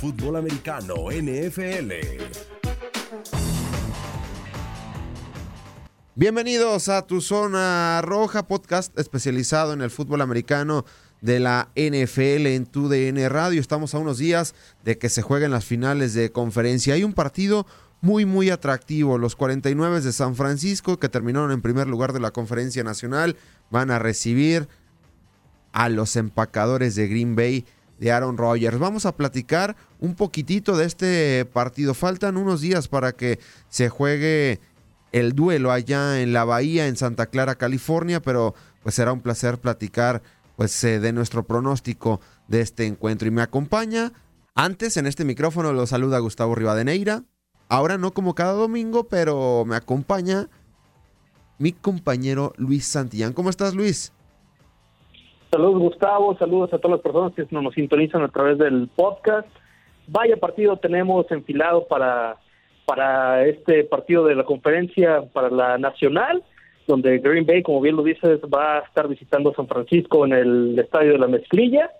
Fútbol americano, NFL. Bienvenidos a Tu Zona Roja, podcast especializado en el fútbol americano de la NFL en tu DN Radio. Estamos a unos días de que se jueguen las finales de conferencia. Hay un partido muy, muy atractivo. Los 49 de San Francisco, que terminaron en primer lugar de la conferencia nacional, van a recibir a los empacadores de Green Bay de Aaron Rodgers. Vamos a platicar un poquitito de este partido. Faltan unos días para que se juegue el duelo allá en la Bahía, en Santa Clara, California, pero pues será un placer platicar pues eh, de nuestro pronóstico de este encuentro. Y me acompaña, antes en este micrófono lo saluda Gustavo Rivadeneira, ahora no como cada domingo, pero me acompaña mi compañero Luis Santillán. ¿Cómo estás Luis? Saludos Gustavo, saludos a todas las personas que nos sintonizan a través del podcast. Vaya partido tenemos enfilado para, para este partido de la conferencia para la nacional, donde Green Bay, como bien lo dices, va a estar visitando San Francisco en el estadio de la Mezclilla.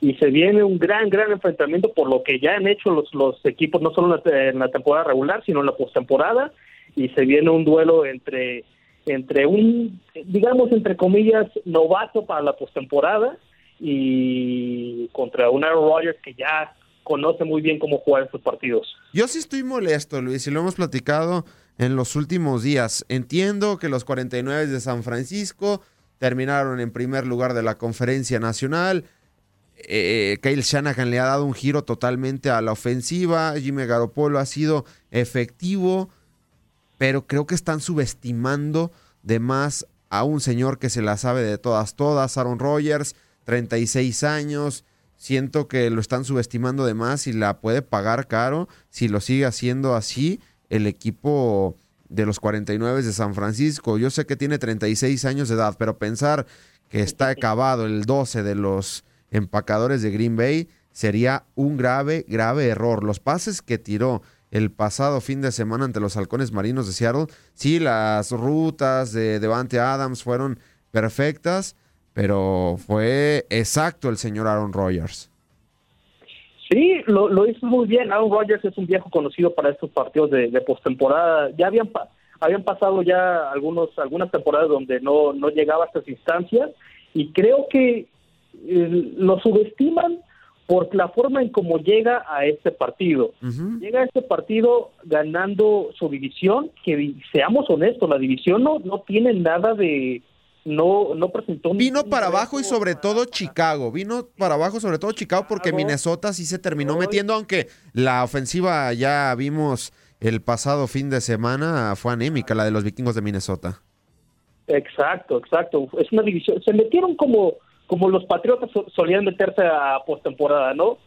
Y se viene un gran, gran enfrentamiento por lo que ya han hecho los, los equipos, no solo en la, en la temporada regular, sino en la postemporada, y se viene un duelo entre entre un, digamos, entre comillas, novato para la postemporada y contra un Aaron Rodgers que ya conoce muy bien cómo jugar estos partidos. Yo sí estoy molesto, Luis, y lo hemos platicado en los últimos días. Entiendo que los 49 de San Francisco terminaron en primer lugar de la conferencia nacional. Eh, Kyle Shanahan le ha dado un giro totalmente a la ofensiva. Jimmy Garoppolo ha sido efectivo pero creo que están subestimando de más a un señor que se la sabe de todas, todas, Aaron Rodgers, 36 años. Siento que lo están subestimando de más y la puede pagar caro si lo sigue haciendo así el equipo de los 49 de San Francisco. Yo sé que tiene 36 años de edad, pero pensar que está acabado el 12 de los empacadores de Green Bay sería un grave, grave error. Los pases que tiró el pasado fin de semana ante los halcones marinos de Seattle. Sí, las rutas de Devante Adams fueron perfectas, pero fue exacto el señor Aaron Rodgers. Sí, lo, lo hizo muy bien. Aaron Rodgers es un viejo conocido para estos partidos de, postemporada. Ya habían habían pasado ya algunos algunas temporadas donde no no llegaba a estas instancias y creo que eh, lo subestiman por la forma en cómo llega a este partido. Llega a este partido ganando su división, que seamos honestos, la división no, no tiene nada de... No, no presentó... Vino para abajo y sobre todo Chicago. Vino para abajo sobre todo Chicago porque Minnesota sí se terminó metiendo, aunque la ofensiva ya vimos el pasado fin de semana fue anémica, la de los vikingos de Minnesota. Exacto, exacto. Es una división. Se metieron como como los Patriotas solían meterse a postemporada, ¿no?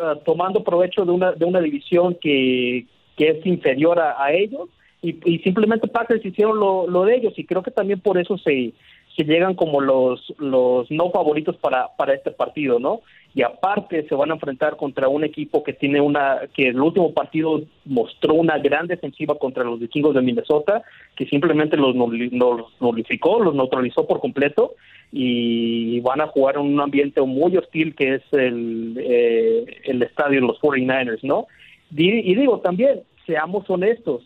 Ah, tomando provecho de una, de una división que, que es inferior a, ellos y, y, simplemente Packers hicieron lo, lo, de ellos y creo que también por eso se, se llegan como los, los no favoritos para, para este partido, ¿no? Y aparte se van a enfrentar contra un equipo que tiene una, que el último partido mostró una gran defensiva contra los vikingos de Minnesota, que simplemente los, nulificó, los neutralizó por completo y van a jugar en un ambiente muy hostil que es el, eh, el estadio de los 49ers, ¿no? Y, digo también, seamos honestos,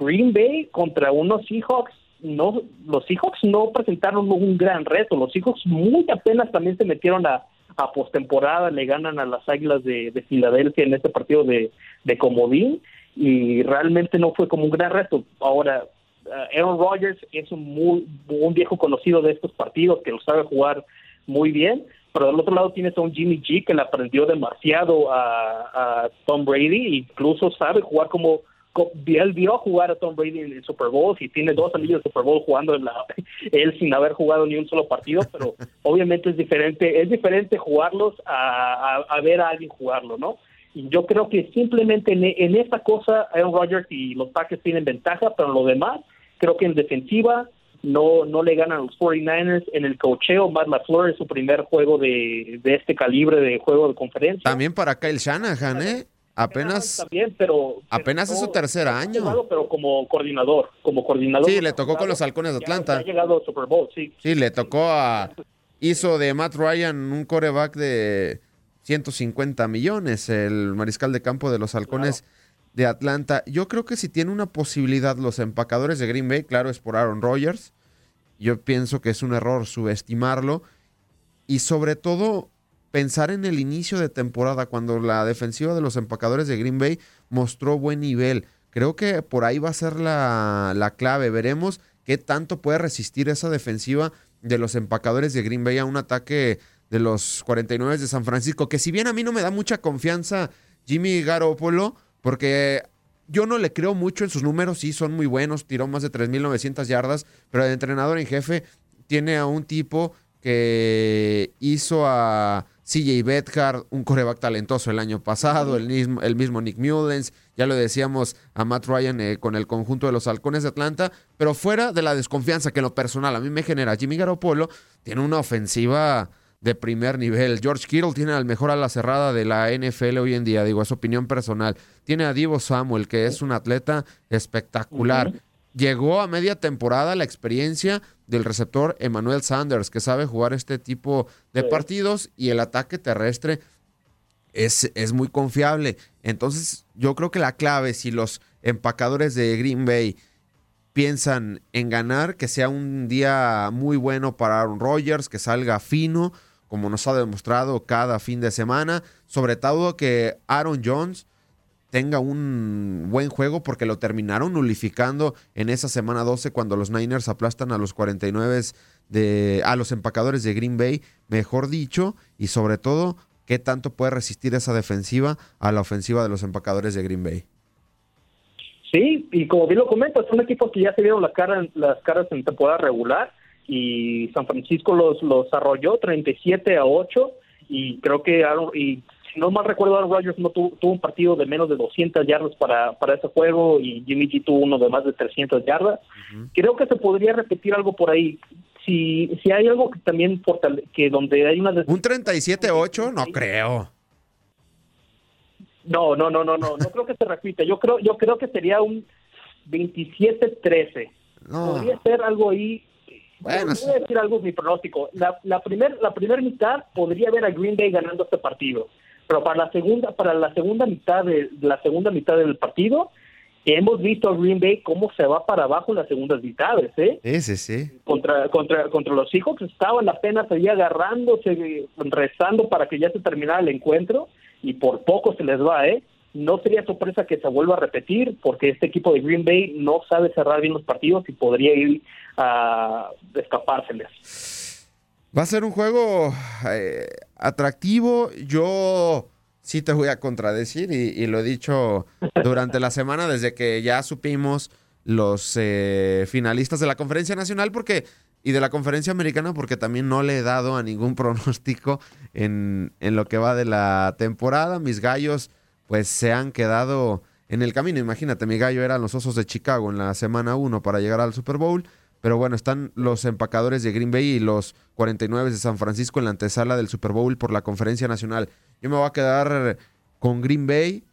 Green Bay contra unos Seahawks, no, los Seahawks no presentaron un gran reto, los Seahawks muy apenas también se metieron a, a postemporada, le ganan a las Águilas de, de Filadelfia en este partido de, de comodín y realmente no fue como un gran reto. Ahora, eh, Aaron Rodgers es un, muy, un viejo conocido de estos partidos que lo sabe jugar muy bien, pero del otro lado tienes a un Jimmy G que le aprendió demasiado a, Tom Brady, incluso sabe jugar como, él vio jugar a Tom Brady en el Super Bowl y tiene dos anillos de Super Bowl jugando en la, él sin haber jugado ni un solo partido, pero obviamente es diferente, es diferente jugarlos a, a, ver a alguien jugarlo, ¿no? Y yo creo que simplemente en, en esta cosa Aaron Rodgers y los Packers tienen ventaja, pero lo demás Creo que en defensiva no, no le ganan los 49ers. En el cocheo, Matt LaFleur es su primer juego de, de este calibre de juego de conferencia. También para Kyle Shanahan, ¿eh? Apenas, también, pero, apenas es su tercer año. pero como coordinador, como coordinador. Sí, le tocó con los halcones de Atlanta. Ha llegado al Super Bowl, sí. Sí, le tocó a... Hizo de Matt Ryan un coreback de 150 millones, el mariscal de campo de los halcones de Atlanta. Yo creo que si tiene una posibilidad los empacadores de Green Bay, claro, es por Aaron Rodgers. Yo pienso que es un error subestimarlo. Y sobre todo pensar en el inicio de temporada, cuando la defensiva de los empacadores de Green Bay mostró buen nivel. Creo que por ahí va a ser la, la clave. Veremos qué tanto puede resistir esa defensiva de los empacadores de Green Bay a un ataque de los 49 de San Francisco, que si bien a mí no me da mucha confianza Jimmy Garoppolo, porque yo no le creo mucho en sus números, sí, son muy buenos, tiró más de 3.900 yardas, pero el entrenador en jefe tiene a un tipo que hizo a CJ Bethard, un coreback talentoso el año pasado, el mismo, el mismo Nick Mullens, ya lo decíamos a Matt Ryan eh, con el conjunto de los halcones de Atlanta, pero fuera de la desconfianza que en lo personal a mí me genera Jimmy Garoppolo, tiene una ofensiva de primer nivel. George Kittle tiene al mejor a la cerrada de la NFL hoy en día, digo, es opinión personal. Tiene a Divo Samuel, que es un atleta espectacular. Llegó a media temporada la experiencia del receptor Emmanuel Sanders, que sabe jugar este tipo de partidos y el ataque terrestre es, es muy confiable. Entonces, yo creo que la clave, si los empacadores de Green Bay piensan en ganar, que sea un día muy bueno para Aaron Rodgers, que salga fino, como nos ha demostrado cada fin de semana. Sobre todo que Aaron Jones tenga un buen juego porque lo terminaron nulificando en esa semana 12 cuando los Niners aplastan a los 49 de a los empacadores de Green Bay, mejor dicho, y sobre todo qué tanto puede resistir esa defensiva a la ofensiva de los empacadores de Green Bay. Sí, y como bien lo comento, son equipos que ya se vieron la cara, las caras en temporada regular y San Francisco los, los arrolló 37 a 8 y creo que y si no mal recuerdo Aaron Rodgers no tuvo, un partido de menos de 200 yardas para, para ese juego y Jimmy G tuvo uno de más de 300 yardas. Creo que se podría repetir algo por ahí. Si, si hay algo que también que donde hay una un 37-8 no creo. No, no, no, no, no, no creo que se repita. Yo creo yo creo que sería un 27-13. Podría ser algo ahí bueno, voy a decir algo mi pronóstico. La, la primera la primer mitad podría ver a Green Bay ganando este partido. Pero para la segunda, para la segunda mitad de la segunda mitad del partido, hemos visto a Green Bay cómo se va para abajo en las segundas mitades, ¿eh? Sí, sí, Contra, contra, contra los Seahawks estaban apenas ahí agarrándose, rezando para que ya se terminara el encuentro y por poco se les va, ¿eh? No sería sorpresa que se vuelva a repetir porque este equipo de Green Bay no sabe cerrar bien los partidos y podría ir a escapárseles. Va a ser un juego eh, atractivo. Yo sí te voy a contradecir y, lo he dicho durante la semana desde que ya supimos los eh, finalistas de la conferencia nacional porque y de la conferencia americana porque también no le he dado a ningún pronóstico en, en lo que va de la temporada. Mis gallos pues se han quedado en el camino. Imagínate, mi gallo eran los Osos de Chicago en la semana 1 para llegar al Super Bowl. Pero bueno, están los empacadores de Green Bay y los 49 de San Francisco en la antesala del Super Bowl por la conferencia nacional. Yo me voy a quedar con Green Bay.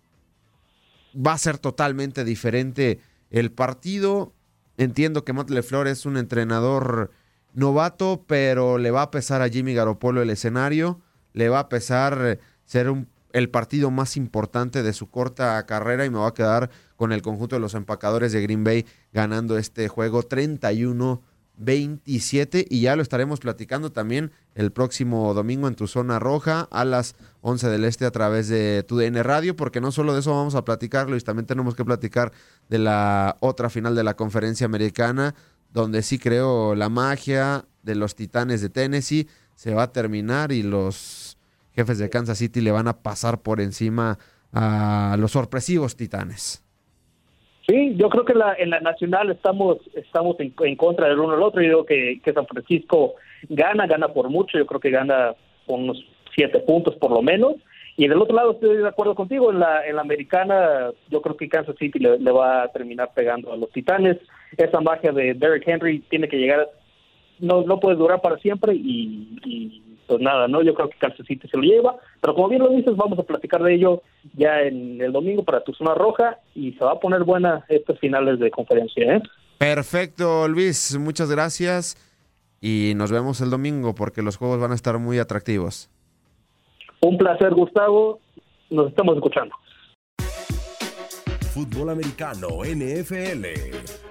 Va a ser totalmente diferente el partido. Entiendo que Matt LeFleur es un entrenador novato, pero le va a pesar a Jimmy Garoppolo el escenario. Le va a pesar ser un, el partido más importante de su corta carrera y me va a quedar con el conjunto de los empacadores de Green Bay ganando este juego 31 27 y ya lo estaremos platicando también el próximo domingo en tu zona roja a las 11 del este a través de tu DN Radio, porque no solo de eso vamos a platicar, Luis, también tenemos que platicar de la otra final de la conferencia americana, donde sí creo la magia de los Titanes de Tennessee se va a terminar y los jefes de Kansas City le van a pasar por encima a los sorpresivos Titanes. Sí, yo creo que la, en la nacional estamos estamos en, contra del uno al otro. Yo creo que, San Francisco gana, gana por mucho. Yo creo que gana con unos siete puntos por lo menos. Y del otro lado estoy de acuerdo contigo. En la, en la americana yo creo que Kansas City le, va a terminar pegando a los Titanes. Esa magia de Derrick Henry tiene que llegar, no, no puede durar para siempre y pues nada, ¿no? Yo creo que Kansas City se lo lleva, pero como bien lo dices, vamos a platicar de ello ya en el domingo para tu zona roja y se va a poner buena estos finales de conferencia, ¿eh? Perfecto, Luis, muchas gracias y nos vemos el domingo porque los juegos van a estar muy atractivos. Un placer, Gustavo. Nos estamos escuchando. Fútbol americano, NFL.